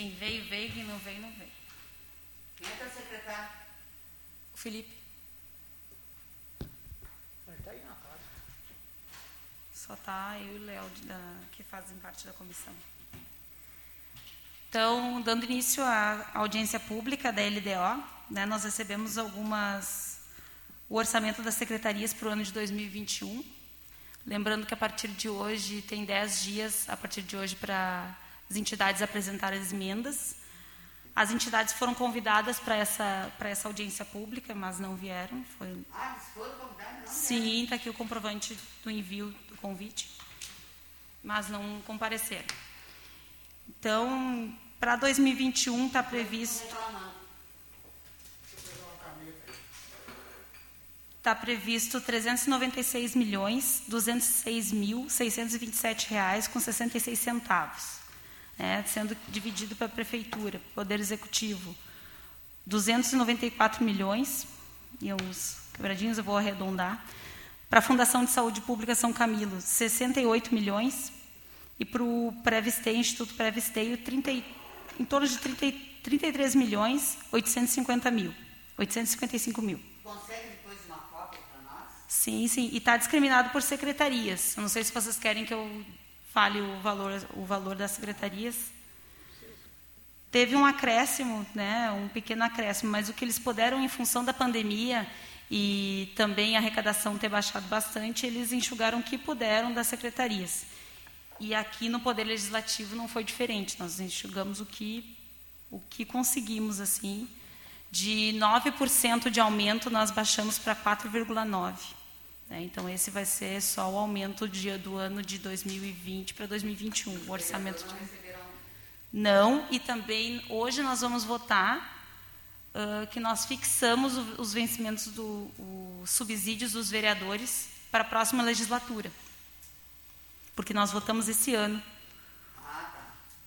Quem veio, veio, quem não veio, não veio. Quem é teu secretário? O Felipe. Ele está aí na casa. Só tá eu e o Léo que fazem parte da comissão. Então, dando início à audiência pública da LDO, né, nós recebemos algumas o orçamento das secretarias para o ano de 2021. Lembrando que a partir de hoje tem 10 dias a partir de hoje para as entidades apresentarem as emendas. As entidades foram convidadas para essa para essa audiência pública, mas não vieram. Foi Ah, eles foram convidados? Não, Sim, está aqui o comprovante do envio do convite, mas não compareceram. Então, para 2021 está previsto está previsto 396 milhões 206 mil 627 reais com 66 centavos, né, sendo dividido para a prefeitura, poder executivo 294 milhões e uns quebradinhos eu vou arredondar para a Fundação de Saúde Pública São Camilo 68 milhões e para o Previsteio, Instituto Previsteio 30, e- em torno de 30, e- 33 milhões 850 mil 855 mil Consegue depois uma cópia para nós? Sim, sim. E está discriminado por secretarias. Eu não sei se vocês querem que eu fale o valor, o valor das secretarias. Teve um acréscimo, né, um pequeno acréscimo, mas o que eles puderam, em função da pandemia e também a arrecadação ter baixado bastante, eles enxugaram o que puderam das secretarias. E aqui no Poder Legislativo não foi diferente. Nós enxugamos o que, o que conseguimos, assim. De 9% de aumento, nós baixamos para 4,9%. Né? Então, esse vai ser só o aumento de- do ano de 2020 para 2021, o orçamento. Não. Não, e também hoje nós vamos votar ah, que nós fixamos o- os vencimentos dos subsídios dos vereadores para a próxima legislatura. Porque nós votamos esse ano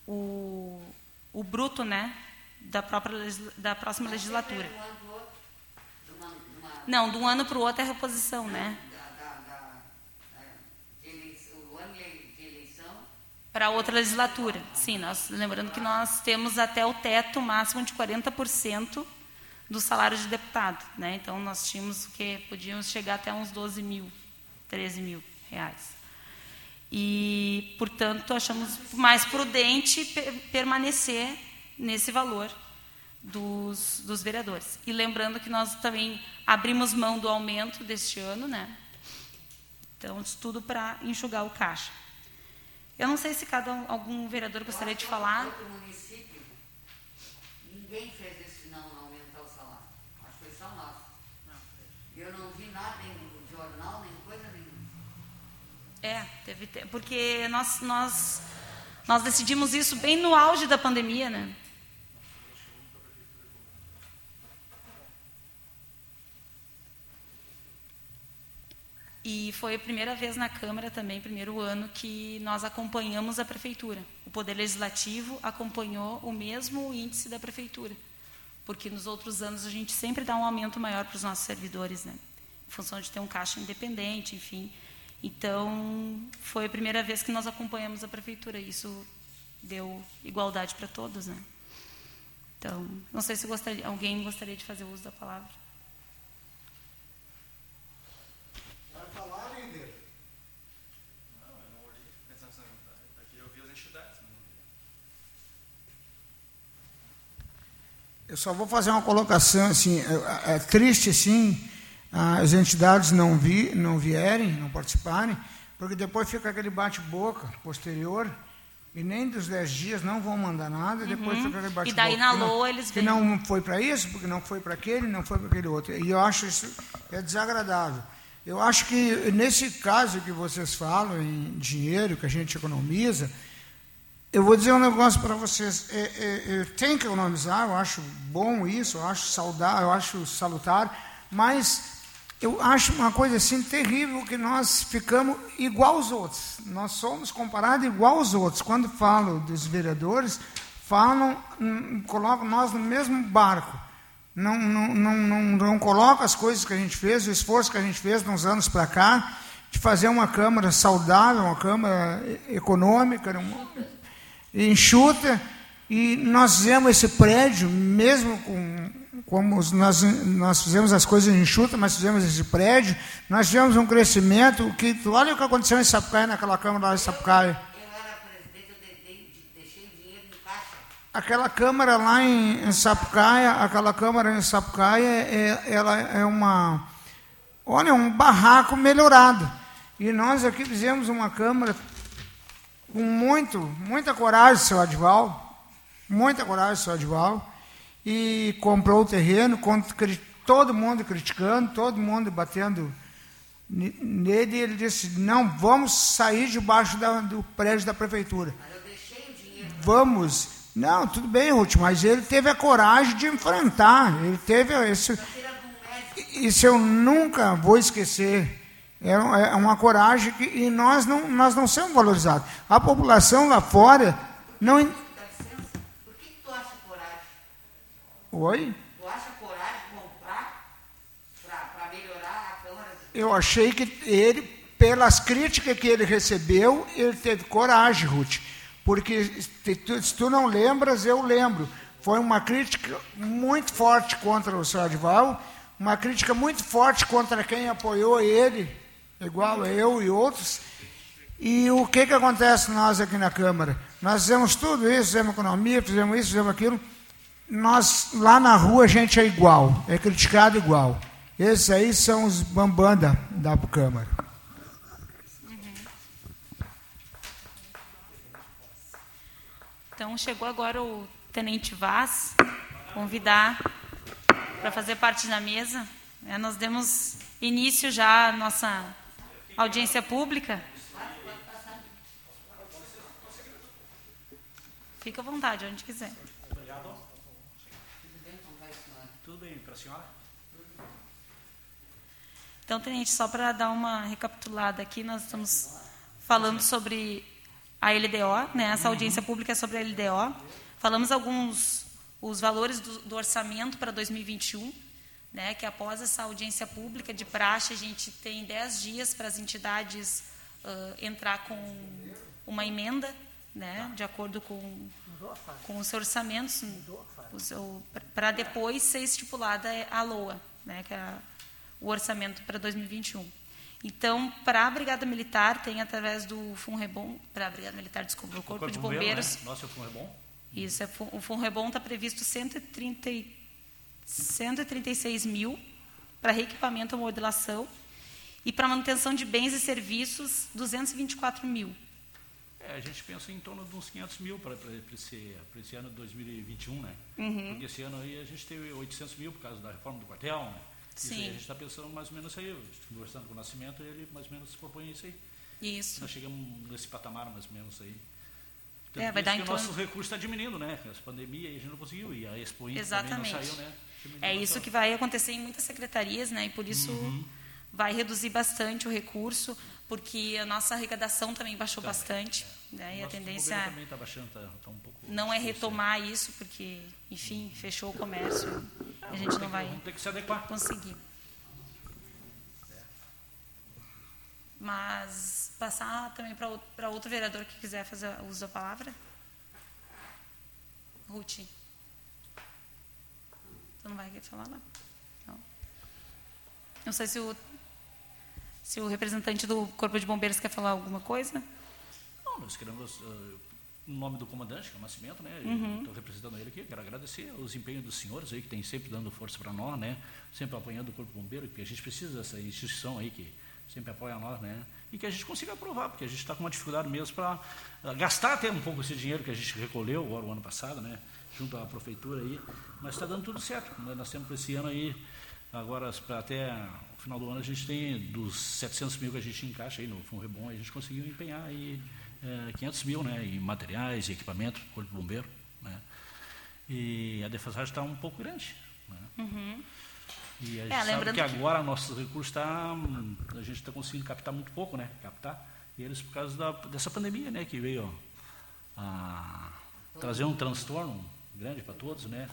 o, o bruto, né, da própria da próxima legislatura. Uma, Não, de um ano para o outro é reposição, né? Da, da, da, da- de eleição, o ano de eleição. Para outra legislatura. Sim, nós lembrando que nós temos até o teto máximo de 40% do salário de deputado, né? Então nós tínhamos que podíamos chegar até uns 12 mil, 13 mil reais. E, portanto, achamos mais prudente pe- permanecer nesse valor dos, dos vereadores. E lembrando que nós também abrimos mão do aumento deste ano, né? Então, isso tudo para enxugar o caixa. Eu não sei se cada um- algum vereador gostaria de falar. Outro município, ninguém fez isso não aumentar o salário. Acho que foi só nós. E eu não vi nada em jornal, nem coisa nenhuma. É, teve te- porque nós, nós, nós decidimos isso bem no auge da pandemia, né? E foi a primeira vez na Câmara também, primeiro ano, que nós acompanhamos a Prefeitura. O Poder Legislativo acompanhou o mesmo índice da Prefeitura. Porque nos outros anos a gente sempre dá um aumento maior para os nossos servidores, né? Em função de ter um caixa independente, enfim. Então, foi a primeira vez que nós acompanhamos a Prefeitura. Isso deu igualdade para todos, né? Então, não sei se gostaria, alguém gostaria de fazer uso da palavra. Vai falar, líder? Não, eu não olhei. Pensando assim, aqui eu vi as entidades. mas não vi. Eu só vou fazer uma colocação assim, é, é triste sim as entidades não vi, não vierem, não participarem, porque depois fica aquele bate-boca posterior e nem dos 10 dias não vão mandar nada, e depois fica aquele bate-boca. Uhum. daí na que LOA eles que vêm. não foi para isso, porque não foi para aquele, não foi para aquele outro. E eu acho isso é desagradável. Eu acho que nesse caso que vocês falam em dinheiro que a gente economiza, eu vou dizer um negócio para vocês. É, é, é, tem que economizar, eu acho bom isso, eu acho saudável, eu acho salutar, mas eu acho uma coisa assim terrível que nós ficamos igual aos outros. Nós somos comparados igual aos outros. Quando falo dos vereadores, falam, hum, colocam nós no mesmo barco. Não, não, não, não, não colocam as coisas que a gente fez, o esforço que a gente fez nos anos para cá, de fazer uma Câmara saudável, uma Câmara econômica, uma, enxuta E nós fizemos esse prédio, mesmo com como nós, nós fizemos as coisas enxutas, mas fizemos esse prédio, nós tivemos um crescimento que, olha o que aconteceu em Sapucaia, naquela Câmara lá em Sapucaia. Eu era presidente, eu deixei o dinheiro em caixa. Aquela Câmara lá em, em Sapucaia, aquela Câmara em Sapucaia, é, ela é uma, olha, um barraco melhorado. E nós aqui fizemos uma Câmara com muito, muita coragem, seu Adval, muita coragem, seu Adval, e comprou o terreno, todo mundo criticando, todo mundo batendo nele, e ele disse, não, vamos sair debaixo da, do prédio da prefeitura. Mas eu deixei o dinheiro. Vamos. Não, tudo bem, Ruth, mas ele teve a coragem de enfrentar. Ele teve esse. Isso eu nunca vou esquecer. É, é uma coragem que e nós não, nós não somos valorizados. A população lá fora não. Por que, que tu acha coragem? Oi? Tu acha coragem de comprar para melhorar a Câmara? Eu achei que ele, pelas críticas que ele recebeu, ele teve coragem, Ruth. Porque se tu, se tu não lembras, eu lembro. Foi uma crítica muito forte contra o Adval, uma crítica muito forte contra quem apoiou ele igual eu e outros. E o que, que acontece nós aqui na Câmara? Nós fizemos tudo isso, fizemos economia, fizemos isso, fizemos aquilo. Nós, lá na rua, a gente é igual, é criticado igual. Esses aí são os bambanda da Câmara. Então, chegou agora o Tenente Vaz, convidar para fazer parte da mesa. É, nós demos início já à nossa Audiência pública? Fica à vontade, onde quiser. Obrigado. Tudo bem para a senhora? Então, tenente, só para dar uma recapitulada aqui, nós estamos falando sobre a LDO, né? essa audiência pública é sobre a LDO. Falamos alguns os valores do, do orçamento para 2021 né, que após essa audiência pública de praxe, a gente tem 10 dias para as entidades uh, entrar com uma emenda, né, de acordo com, com os orçamentos, para depois ser estipulada a LOA, né, que é o orçamento para 2021. Então, para a Brigada Militar, tem através do FUNREBOM, para a Brigada Militar, desculpa, o Corpo, Corpo de Bombeiros. Né? Nossa, é o FUNREBOM? Isso, é, o FUNREBOM está previsto 130 136 mil para reequipamento ou modelação e para manutenção de bens e serviços 224 mil. É, a gente pensa em torno de uns 500 mil para esse, esse ano de 2021, né? Uhum. Porque esse ano aí a gente teve 800 mil por causa da reforma do quartel, né? Sim. Aí a gente está pensando mais ou menos aí, conversando com o Nascimento, ele mais ou menos propõe isso aí. Isso. Nós chegamos nesse patamar mais ou menos aí. Então, é, vai dar que em o nosso recurso está diminuindo, né? Essa pandemia aí a gente não conseguiu, e a Expo Exatamente. também não saiu, né? É isso que vai acontecer em muitas secretarias, né? E por isso uhum. vai reduzir bastante o recurso, porque a nossa arrecadação também baixou também, bastante. É. Né? E a tendência também tá baixando, tá, tá um pouco não é retomar isso, porque, enfim, fechou o comércio. Ah, a gente não vai que, que se adequar. conseguir. Mas passar também para outro vereador que quiser fazer uso da palavra. Ruth. Tu não vai falar lá? Não. Não sei se o, se o representante do Corpo de Bombeiros quer falar alguma coisa. Não, nós queremos, uh, em nome do comandante, que é o Nascimento, né? Uhum. Estou representando ele aqui, quero agradecer os empenhos dos senhores aí, que tem sempre dando força para nós, né? Sempre apoiando o Corpo de Bombeiro, porque a gente precisa dessa instituição aí que sempre apoia nós, né? E que a gente consiga aprovar, porque a gente está com uma dificuldade mesmo para uh, gastar até um pouco esse dinheiro que a gente recolheu agora o ano passado, né? Junto à prefeitura aí, mas está dando tudo certo. Nós temos para esse ano aí, agora até o final do ano, a gente tem dos 700 mil que a gente encaixa aí no Fundo Rebom, a gente conseguiu empenhar aí é, 500 mil né, em materiais, e equipamento, corpo de bombeiro. Né, e a defasagem está um pouco grande. Né, uhum. E a gente é, sabe que agora nossos recursos está, a gente está conseguindo captar muito pouco, né? Captar. E eles por causa da, dessa pandemia, né? Que veio ó, a trazer um transtorno grande para todos, né?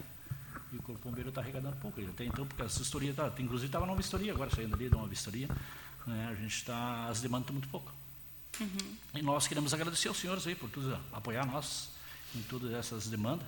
E o Corpo Bombeiro está arrecadando pouco. Até então, porque essa vistoria, tá, inclusive estava numa vistoria, agora saindo ali de uma vistoria, né? a gente está, as demandas estão muito pouco. Uhum. E nós queremos agradecer aos senhores aí por tudo, apoiar nós em todas essas demandas.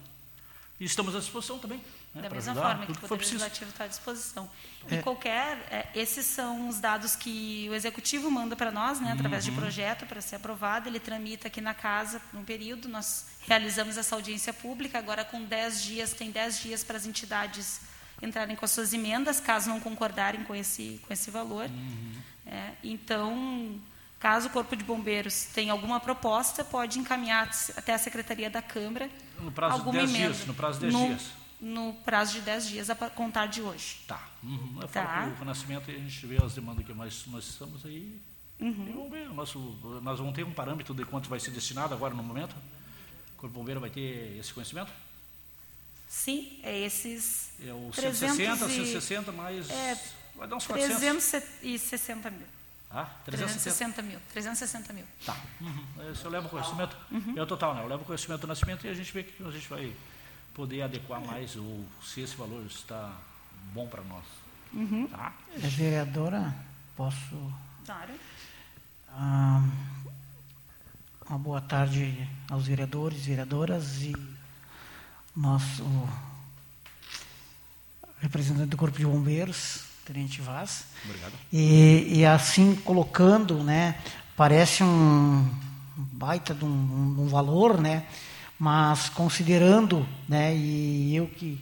E estamos à disposição também. Né, Da mesma ajudar, forma que o Poder. Legislativo está à disposição. E qualquer. é, esses são os dados que o Executivo manda para nós, né, através Uhum. de projeto, para ser aprovado. Ele tramita aqui na casa por um período. Nós realizamos essa audiência pública. Agora, com 10 dias, tem 10 dias para as entidades entrarem com as suas emendas, caso não concordarem com esse, com esse valor. Uhum. É, então, caso o Corpo de Bombeiros tenha alguma proposta, pode encaminhar até a Secretaria da Câmara No prazo de alguma 10 emenda. dias, no prazo de 10 No- dias. No prazo de 10 dias, a contar de hoje. Tá. Uhum. Eu Tá. o Nascimento e a gente vê as demandas que nós, nós estamos aí. Uhum. E vamos ver. Nosso, nós vamos ter um parâmetro de quanto vai ser destinado agora no momento. O Corpo Bombeiro vai ter esse conhecimento? Sim, é esses É o 300 160, e- 160 mais. É, vai dar uns 400. 360 mil. Ah, 360. 360 mil. 360 mil. Tá. Uhum. Esse eu levo conhecimento. Uhum. É o total, né? Eu levo conhecimento do nascimento e a gente vê que a gente vai poder adequar mais ou se esse valor está bom para nós. Uhum. Tá? Vereadora, posso. Claro. Ah, uma boa tarde aos vereadores, vereadoras e nosso representante do Corpo de Bombeiros, Tenente Vaz. Obrigado. E, e assim colocando, né, parece um baita de um, um valor, né, mas considerando, né, e eu que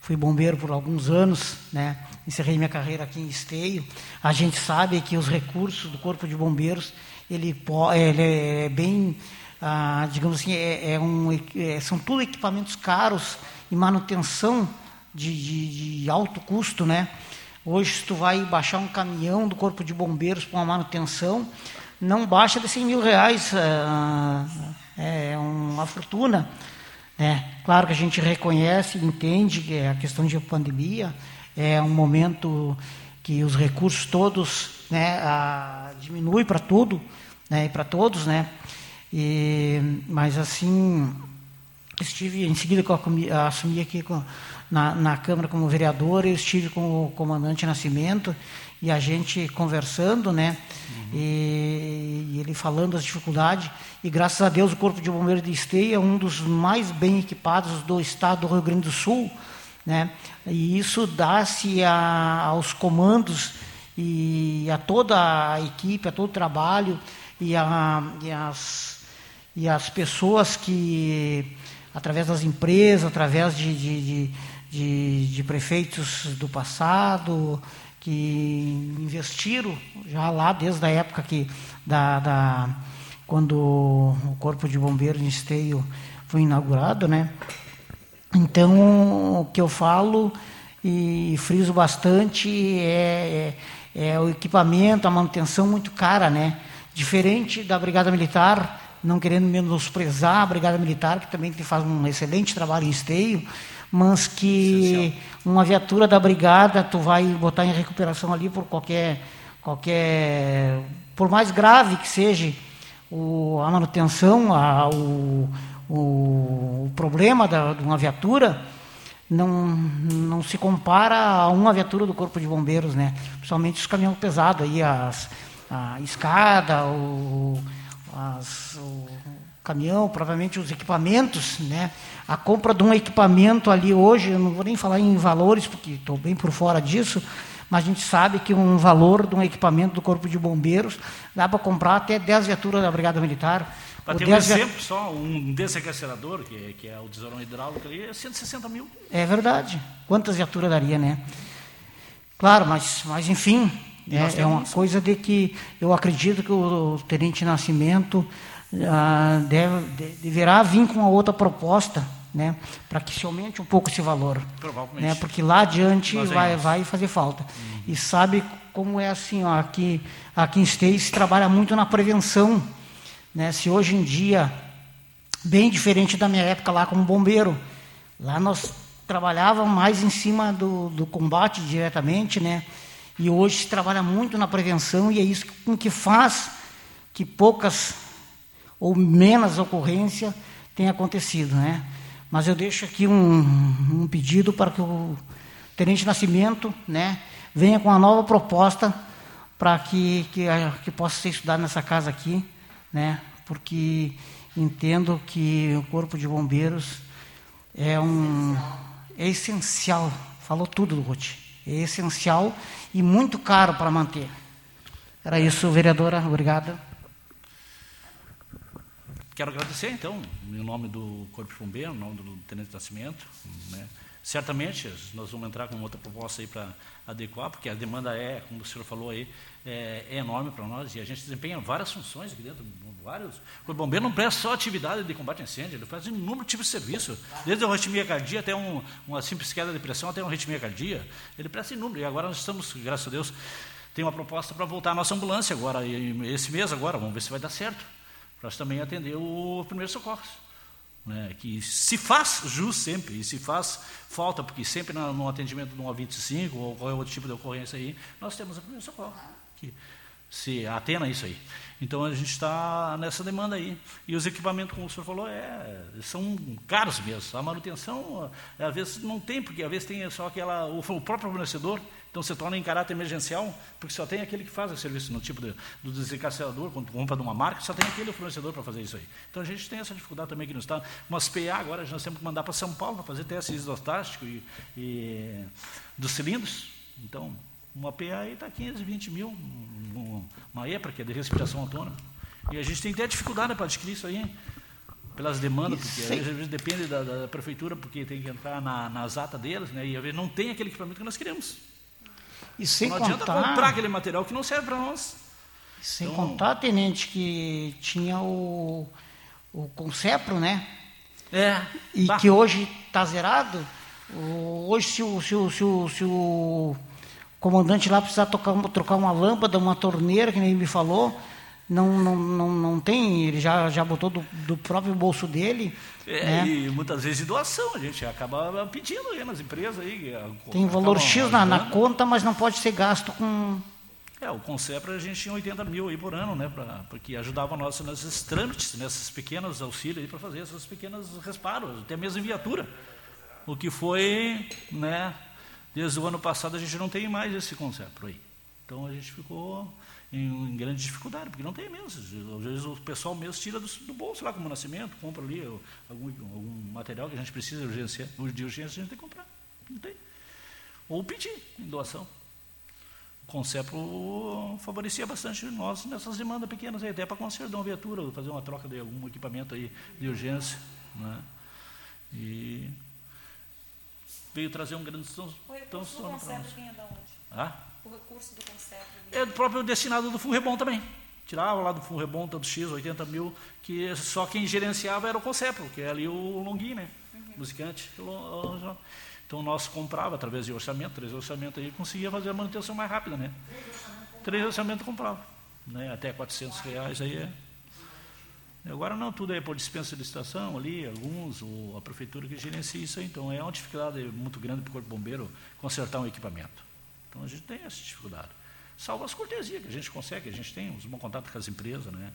fui bombeiro por alguns anos, né, encerrei minha carreira aqui em Esteio, a gente sabe que os recursos do Corpo de Bombeiros, ele, ele é bem, ah, digamos assim, é, é um, é- são tudo equipamentos caros e manutenção de, de, de alto custo, né, Hoje, se tu vai baixar um caminhão do Corpo de Bombeiros para uma manutenção, não baixa de 100 mil reais, ah, é uma fortuna. Né? Claro que a gente reconhece e entende que a questão de pandemia é um momento que os recursos todos né, ah, diminui para tudo, né, e para todos, né? E, mas assim, estive em seguida que eu assumi aqui com- na, na Câmara como vereador, eu estive com o comandante Nascimento e a gente conversando, né? E, e ele falando as dificuldades e graças a Deus o Corpo de Bombeiros de Esteia é um dos mais bem equipados do estado do Rio Grande do Sul, né? E isso dá-se aos comandos e a toda a equipe, a todo o trabalho e, a, e as e as pessoas que, através das empresas, através de, de, de, de, de prefeitos do passado, que investiram já lá desde a época que da, da quando o Corpo de Bombeiros em Esteio foi inaugurado, né? Então, o que eu falo e friso bastante é, é, é o equipamento, a manutenção muito cara, né? Diferente da Brigada Militar, não querendo menosprezar a Brigada Militar, que também faz um excelente trabalho em esteio, mas que uma viatura da Brigada tu vai botar em recuperação ali por qualquer, qualquer por mais grave que seja o, a manutenção, a, o, o, problema da, de uma viatura, não, não se compara a uma viatura do Corpo de Bombeiros, né? Principalmente os caminhões pesados, aí, as, a escada, o, as, o caminhão, provavelmente os equipamentos, né? A compra de um equipamento ali hoje, eu não vou nem falar em valores, porque estou bem por fora disso, mas a gente sabe que um valor de um equipamento do Corpo de Bombeiros dá para comprar até 10 viaturas da Brigada Militar. Para ter um 10 via- exemplo só, um desaquecedor, que, é- que é o tesourão hidráulico ali, é 160 mil. É verdade. Quantas viaturas daria, né? Claro, mas, mas enfim, é, é uma coisa de que eu acredito que o, Tenente Nascimento ah, deve, de- deverá vir com uma outra proposta, né? Para que se aumente um pouco esse valor. Provavelmente. Né? Porque lá adiante Nós vai, vai fazer falta. E sabe como é assim, ó, aqui, aqui em se trabalha muito na prevenção. Né? Se hoje em dia bem diferente da minha época lá como bombeiro. Lá nós trabalhávamos mais em cima do, do combate diretamente, né? E hoje se trabalha muito na prevenção e é isso com que faz que poucas ou menos ocorrência tenha acontecido, né? Mas eu deixo aqui um, um pedido para que o Tenente Nascimento, né, venha com uma nova proposta para que, que, que possa ser estudado nessa casa aqui, né? Porque entendo que o Corpo de Bombeiros é um é essencial. Falou tudo, Ruth. É essencial e muito caro para manter. Era isso, vereadora. Obrigada. Quero agradecer, então, em nome do Corpo de Bombeiro, em nome do Tenente Nascimento. Né? Certamente, nós vamos entrar com outra proposta aí para adequar, porque a demanda é, como o senhor falou aí, é, é enorme para nós e a gente desempenha várias funções aqui dentro, vários. O bombeiro não presta só atividade de combate a incêndio, ele faz inúmeros tipos de serviço, desde uma arritmia cardíaca até um, uma simples queda de pressão, até uma arritmia cardíaca, ele presta inúmeros. E agora nós estamos, graças a Deus, tem uma proposta para voltar a nossa ambulância agora, esse mês agora, vamos ver se vai dar certo para também atender o primeiro socorro. Né, que se faz jus sempre, e se faz falta, porque sempre no, atendimento um A25 ou qualquer outro tipo de ocorrência aí, nós temos o primeiro socorro, que se atena a isso aí. Então a gente está nessa demanda aí. E os equipamentos, como o senhor falou, é, são caros mesmo. A manutenção, às vezes, não tem, porque às vezes tem só aquela. O, o próprio fornecedor então se torna em caráter emergencial, porque só tem aquele que faz o serviço no tipo de, do desencarcerador, quando compra de uma marca, só tem aquele fornecedor para fazer isso aí. Então a gente tem essa dificuldade também aqui no estado. Umas PA agora nós temos que mandar para São Paulo para fazer testes isostáticos e, e dos cilindros. Então, uma PA aí está 15, 20 mil, uma EPA, que é de respiração autônoma. E a gente tem ter dificuldade para adquirir isso aí pelas demandas, porque às vezes depende da, da, prefeitura, porque tem que entrar na, nas atas deles, né, e às vezes não tem aquele equipamento que nós queremos. E sem não contar, adianta comprar aquele material que não serve para nós. Sem então, contar, tenente, que tinha o, o Concepro, né? É. E bah. que hoje está zerado. Hoje, se o, se, o, se, o, se o comandante lá precisar tocar, trocar uma lâmpada, uma torneira, que nem me falou, não, não, não, não tem, ele já, já botou do, do próprio bolso dele. É, né? E muitas vezes doação, a gente acaba pedindo aí nas empresas. Aí, tem valor X na, na, conta, mas não pode ser gasto com. É, o Concepra a gente tinha 80 mil aí por ano, né? Pra, porque ajudava nós nesses trâmites, nesses pequenos auxílios para fazer esses pequenos reparos, até mesmo em viatura. O que foi, né? Desde o ano passado a gente não tem mais esse Concepra aí. Então a gente ficou em, em, grande dificuldade, porque não tem mesmo. Às vezes o pessoal mesmo tira do, do bolso lá como nascimento, compra ali algum, algum material que a gente precisa de urgência, de urgência, a gente tem que comprar. Não tem. Ou pedir em doação. O Concepro favorecia bastante nós nessas demandas pequenas, aí, até para consertar uma viatura, fazer uma troca de algum equipamento aí de urgência. Né? E veio trazer um grande transtorno para nós. Vinha da onde? Ah? O recurso do Concepro. É do próprio destinado do Furrebom também. Tirava lá do Furrebom, tanto X, 80 mil, que só quem gerenciava era o Concepro, que é ali o Longuinho, né? Uhum. Musicante. Então nós comprava através de orçamento, três orçamentos aí, conseguia fazer a manutenção mais rápida, né? Três orçamentos comprava. Né? Até 400 reais aí é. Agora não, tudo é por dispensa de licitação ali, alguns, ou a prefeitura que gerencia isso. Então é uma dificuldade muito grande para o Corpo Bombeiro consertar um equipamento. Então a gente tem essa dificuldade. Salvo as cortesias que a gente consegue, a gente tem uns bons contatos com as empresas, né?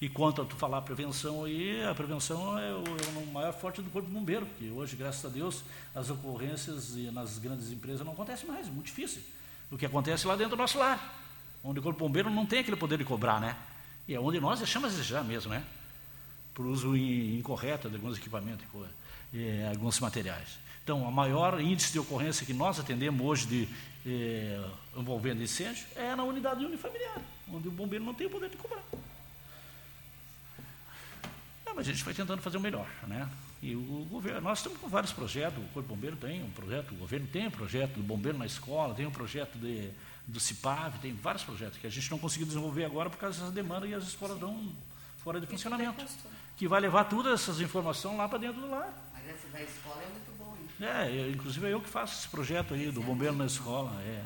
E quanto a tu falar prevenção aí, a prevenção é o, é o maior forte do corpo bombeiro, porque hoje, graças a Deus, as ocorrências nas grandes empresas não acontecem mais, é muito difícil. O que acontece lá dentro do nosso lar, onde o corpo bombeiro não tem aquele poder de cobrar, né? E é onde nós deixamos desejar mesmo, né? Por uso incorreto de alguns equipamentos e alguns materiais. Então, a maior índice de ocorrência que nós atendemos hoje de eh, envolvendo incêndio é na unidade unifamiliar, onde o bombeiro não tem o poder de cobrar. É, mas a gente vai tentando fazer o melhor, né? E o governo, nós estamos com vários projetos, o Corpo Bombeiro tem um projeto, o governo tem um projeto do bombeiro na escola, tem um projeto de, do CIPAV, tem vários projetos que a gente não conseguiu desenvolver agora por causa dessas demandas e as escolas estão fora de funcionamento. Que vai levar todas essas informações lá para dentro do lar. Mas essa da escola é muito boa, hein? É, inclusive é eu que faço esse projeto aí do bombeiro na escola. É.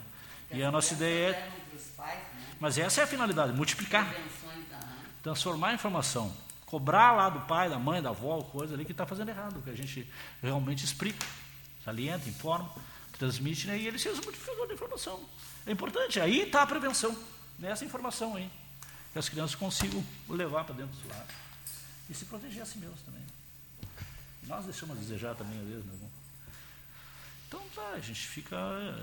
E a nossa ideia é. Né? Mas essa é a finalidade, multiplicar. Transformar a informação. Cobrar lá do pai, da mãe, da avó, coisa ali que está fazendo errado, que a gente realmente explica, salienta, informa, transmite, né, e ele se usa multiplicador de informação. É importante, aí está a prevenção, nessa informação aí. Que as crianças consigam levar para dentro do lar. E se proteger a si mesmos também. E nós deixamos a desejar também, às vezes, irmão. Então tá, a gente fica,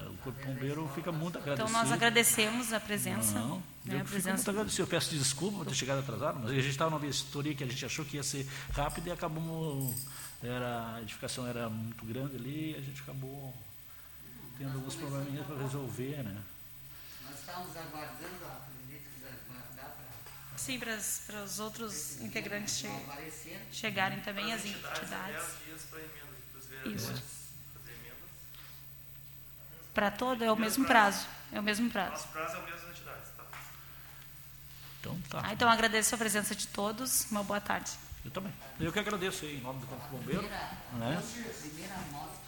o Corpo Bombeiro fica muito agradecido. Então nós agradecemos a presença. Não, né, eu a fico presença muito agradecido. Eu peço desculpa por ter chegado atrasado, mas a gente estava numa vistoria que a gente achou que ia ser rápido e acabamos. Era, a edificação era muito grande ali e a gente acabou tendo alguns probleminhas para resolver, né? Nós estávamos aguardando, a presidente quis aguardar para Sim, para, as- para os outros integrantes che- chegarem também, as entidades. 10 dias para emendas, para os vereadores Isso. Para todo é o mesmo prazo. É o mesmo prazo. Nosso prazo é o mesmo das entidades, tá? Então tá. Ah, então agradeço a presença de todos. Uma boa tarde. Eu também. Eu que agradeço aí, em nome do Corpo Bombeiro. Primeira, Né? primeira moto